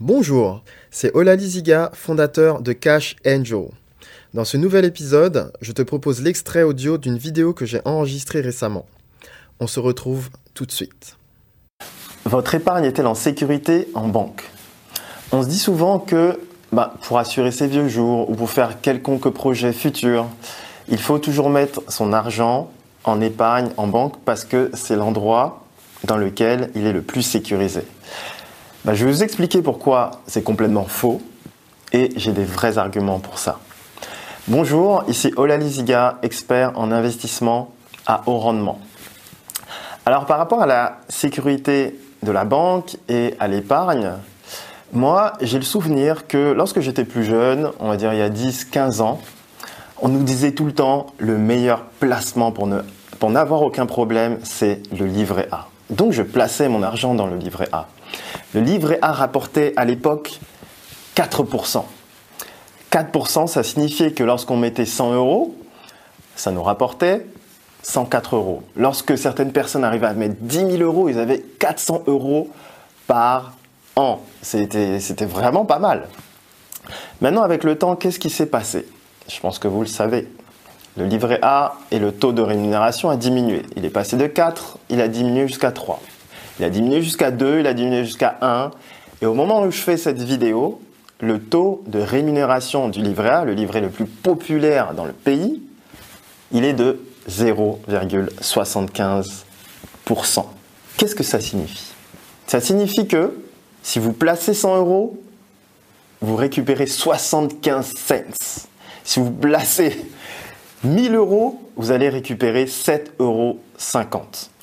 Bonjour, c'est Olali Ziga, fondateur de Cash Angel. Dans ce nouvel épisode, je te propose l'extrait audio d'une vidéo que j'ai enregistrée récemment. On se retrouve tout de suite. Votre épargne est-elle en sécurité en banque? On se dit souvent que bah, pour assurer ses vieux jours ou pour faire quelconque projet futur, il faut toujours mettre son argent en épargne en banque parce que c'est l'endroit dans lequel il est le plus sécurisé. Bah, je vais vous expliquer pourquoi c'est complètement faux et j'ai des vrais arguments pour ça. Bonjour, ici Olali Ziga, expert en investissement à haut rendement. Alors par rapport à la sécurité de la banque et à l'épargne, moi j'ai le souvenir que lorsque j'étais plus jeune, on va dire il y a 10-15 ans, on nous disait tout le temps le meilleur placement pour ne pour n'avoir aucun problème, c'est le livret A. Donc je plaçais mon argent dans le livret A. Le livret A rapportait à l'époque 4%. 4%, ça signifiait que lorsqu'on mettait 100 euros, ça nous rapportait 104 euros. Lorsque certaines personnes arrivaient à mettre 10 000 euros, ils avaient 400 euros par an. C'était vraiment pas mal. Maintenant, avec le temps, qu'est-ce qui s'est passé? Je pense que vous le savez. Le livret A et le taux de rémunération a diminué. Il est passé de 4, il a diminué jusqu'à 3. Il a diminué jusqu'à 2, il a diminué jusqu'à 1. Et au moment où je fais cette vidéo, le taux de rémunération du livret A, le livret le plus populaire dans le pays, il est de 0,75%. Qu'est-ce que ça signifie? Ça signifie que si vous placez 100 euros, vous récupérez 75 cents. Si vous placez 1000 euros, vous allez récupérer 7,50 euros.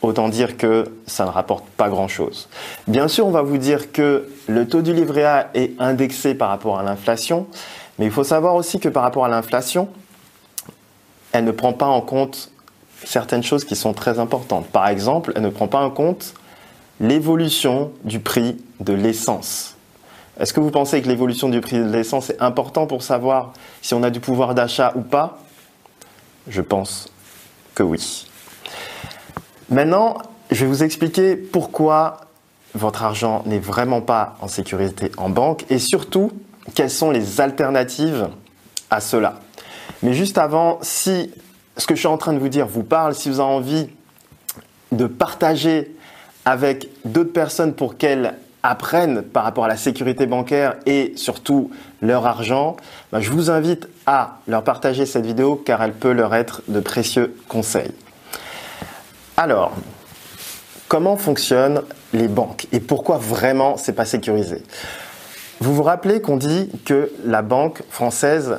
Autant dire que ça ne rapporte pas grand-chose. Bien sûr, on va vous dire que le taux du livret A est indexé par rapport à l'inflation, mais il faut savoir aussi que par rapport à l'inflation, elle ne prend pas en compte certaines choses qui sont très importantes. Par exemple, elle ne prend pas en compte l'évolution du prix de l'essence. Est-ce que vous pensez que l'évolution du prix de l'essence est important pour savoir si on a du pouvoir d'achat ou pas? Je pense que oui. Maintenant, je vais vous expliquer pourquoi votre argent n'est vraiment pas en sécurité en banque et surtout quelles sont les alternatives à cela. Mais juste avant, si ce que je suis en train de vous dire vous parle, si vous avez envie de partager avec d'autres personnes pour qu'elles apprennent par rapport à la sécurité bancaire et surtout leur argent, ben, je vous invite à leur partager cette vidéo car elle peut leur être de précieux conseils. Alors, comment fonctionnent les banques et pourquoi vraiment c'est pas sécurisé? Vous vous rappelez qu'on dit que la banque française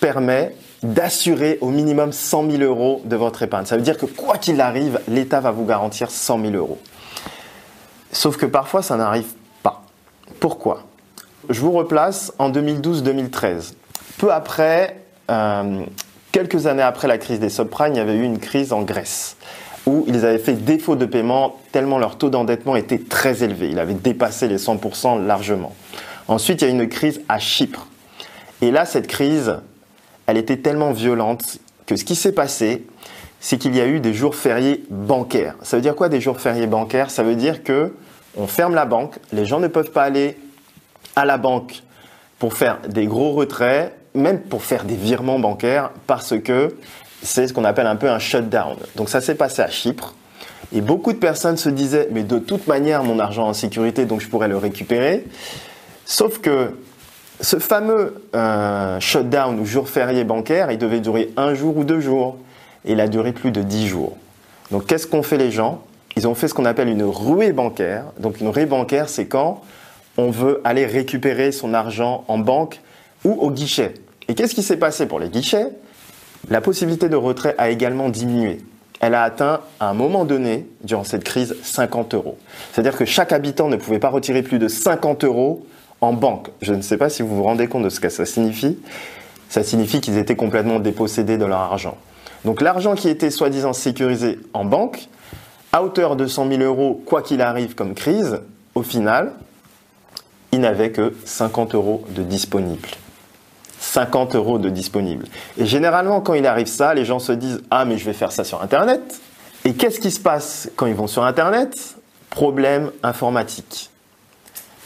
permet d'assurer au minimum 100 000 euros de votre épargne. Ça veut dire que quoi qu'il arrive, l'État va vous garantir 100 000 euros. Sauf que parfois, ça n'arrive pas. Pourquoi? Je vous replace en 2012-2013. Peu après, euh, quelques années après la crise des subprimes, il y avait eu une crise en Grèce où ils avaient fait défaut de paiement tellement leur taux d'endettement était très élevé. Il avait dépassé les 100% largement. Ensuite, il y a une crise à Chypre. Et là, cette crise, elle était tellement violente que ce qui s'est passé, c'est qu'il y a eu des jours fériés bancaires. Ça veut dire quoi des jours fériés bancaires? Ça veut dire que on ferme la banque, les gens ne peuvent pas aller à la banque pour faire des gros retraits, même pour faire des virements bancaires, parce que c'est ce qu'on appelle un peu un shutdown. Donc ça s'est passé à Chypre. Et beaucoup de personnes se disaient, mais de toute manière, mon argent est en sécurité, donc je pourrais le récupérer. Sauf que ce fameux euh, shutdown ou jour férié bancaire, il devait durer un jour ou deux jours. Et il a duré plus de dix jours. Donc qu'est-ce qu'ont fait les gens? Ils ont fait ce qu'on appelle une ruée bancaire. Donc une ruée bancaire, c'est quand on veut aller récupérer son argent en banque ou au guichet. Et qu'est-ce qui s'est passé pour les guichets? La possibilité de retrait a également diminué. Elle a atteint à un moment donné, durant cette crise, 50 euros. C'est-à-dire que chaque habitant ne pouvait pas retirer plus de 50 euros en banque. Je ne sais pas si vous vous rendez compte de ce que ça signifie. Ça signifie qu'ils étaient complètement dépossédés de leur argent. Donc l'argent qui était soi-disant sécurisé en banque, à hauteur de 100 000 euros, quoi qu'il arrive comme crise, au final, il n'avait que 50 euros de disponibles. 50 euros de disponible. Et généralement, quand il arrive ça, les gens se disent Ah, mais je vais faire ça sur Internet. Et qu'est-ce qui se passe quand ils vont sur Internet? Problème informatique.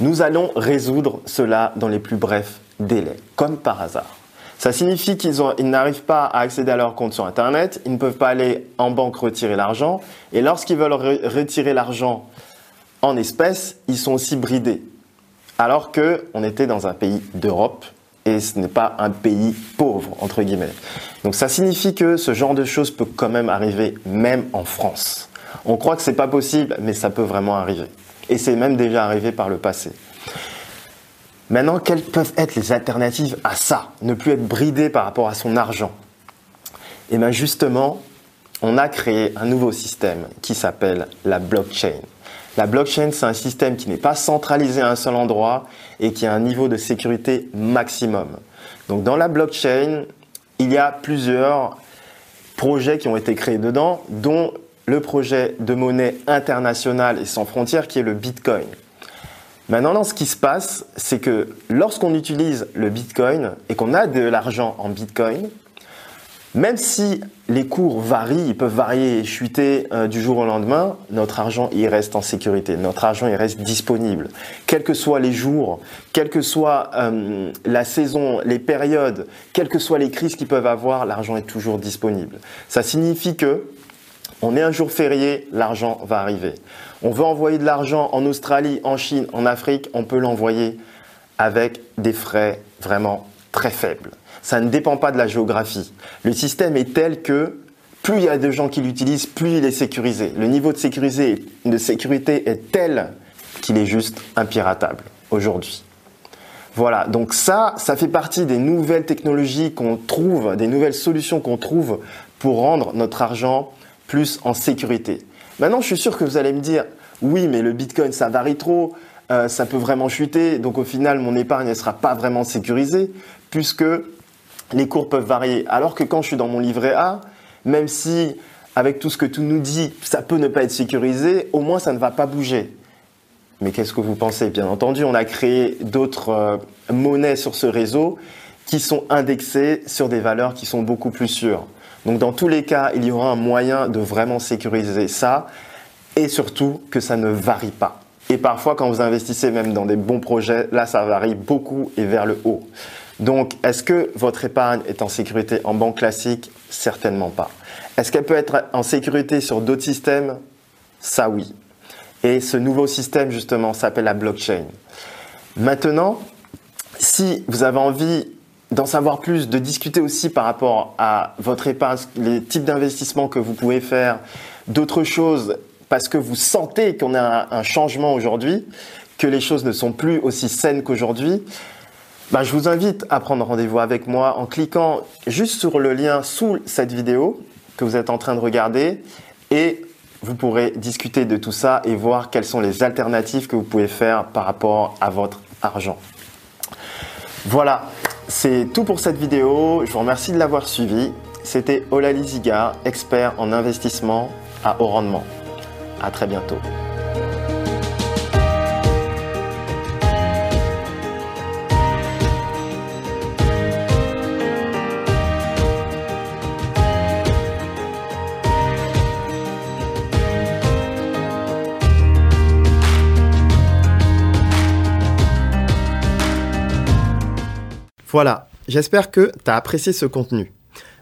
Nous allons résoudre cela dans les plus brefs délais, comme par hasard. Ça signifie qu'ils n'arrivent pas à accéder à leur compte sur Internet, ils ne peuvent pas aller en banque retirer l'argent, et lorsqu'ils veulent retirer l'argent en espèces, ils sont aussi bridés. Alors qu'on était dans un pays d'Europe, et ce n'est pas un pays pauvre, entre guillemets. Donc ça signifie que ce genre de choses peut quand même arriver, même en France. On croit que ce n'est pas possible, mais ça peut vraiment arriver. Et c'est même déjà arrivé par le passé. Maintenant, quelles peuvent être les alternatives à ça? Ne plus être bridé par rapport à son argent. Et eh bien justement, on a créé un nouveau système qui s'appelle la blockchain. La blockchain, c'est un système qui n'est pas centralisé à un seul endroit et qui a un niveau de sécurité maximum. Donc dans la blockchain, il y a plusieurs projets qui ont été créés dedans, dont le projet de monnaie internationale et sans frontières qui est le Bitcoin. Maintenant, ce qui se passe, c'est que lorsqu'on utilise le Bitcoin et qu'on a de l'argent en Bitcoin, même si les cours varient, ils peuvent varier et chuter euh, du jour au lendemain, notre argent il reste en sécurité, notre argent il reste disponible. Quels que soient les jours, quelle que soit euh, la saison, les périodes, quelles que soient les crises qu'ils peuvent avoir, l'argent est toujours disponible. Ça signifie que on est un jour férié, l'argent va arriver. On veut envoyer de l'argent en Australie, en Chine, en Afrique, on peut l'envoyer avec des frais vraiment très faibles. Ça ne dépend pas de la géographie. Le système est tel que plus il y a de gens qui l'utilisent, plus il est sécurisé. Le niveau de sécurité, de sécurité est tel qu'il est juste impiratable aujourd'hui. Voilà, donc ça, ça fait partie des nouvelles technologies qu'on trouve, des nouvelles solutions qu'on trouve pour rendre notre argent plus en sécurité. Maintenant, je suis sûr que vous allez me dire, oui, mais le Bitcoin, ça varie trop, euh, ça peut vraiment chuter, donc au final, mon épargne ne sera pas vraiment sécurisée, puisque les cours peuvent varier. Alors que quand je suis dans mon livret A, même si avec tout ce que tout nous dit, ça peut ne pas être sécurisé, au moins ça ne va pas bouger. Mais qu'est-ce que vous pensez? Bien entendu, on a créé d'autres euh, monnaies sur ce réseau qui sont indexées sur des valeurs qui sont beaucoup plus sûres. Donc dans tous les cas, il y aura un moyen de vraiment sécuriser ça et surtout que ça ne varie pas. Et parfois, quand vous investissez même dans des bons projets, là, ça varie beaucoup et vers le haut. Donc, est-ce que votre épargne est en sécurité en banque classique? Certainement pas. Est-ce qu'elle peut être en sécurité sur d'autres systèmes? Ça, oui. Et ce nouveau système, justement, s'appelle la blockchain. Maintenant, si vous avez envie d'en savoir plus, de discuter aussi par rapport à votre épargne, les types d'investissements que vous pouvez faire, d'autres choses, parce que vous sentez qu'on a un, changement aujourd'hui, que les choses ne sont plus aussi saines qu'aujourd'hui, bah, je vous invite à prendre rendez-vous avec moi en cliquant juste sur le lien sous cette vidéo que vous êtes en train de regarder et vous pourrez discuter de tout ça et voir quelles sont les alternatives que vous pouvez faire par rapport à votre argent. Voilà, c'est tout pour cette vidéo. Je vous remercie de l'avoir suivi. C'était Olali Ziga, expert en investissement à haut rendement. À très bientôt. Voilà, j'espère que tu as apprécié ce contenu.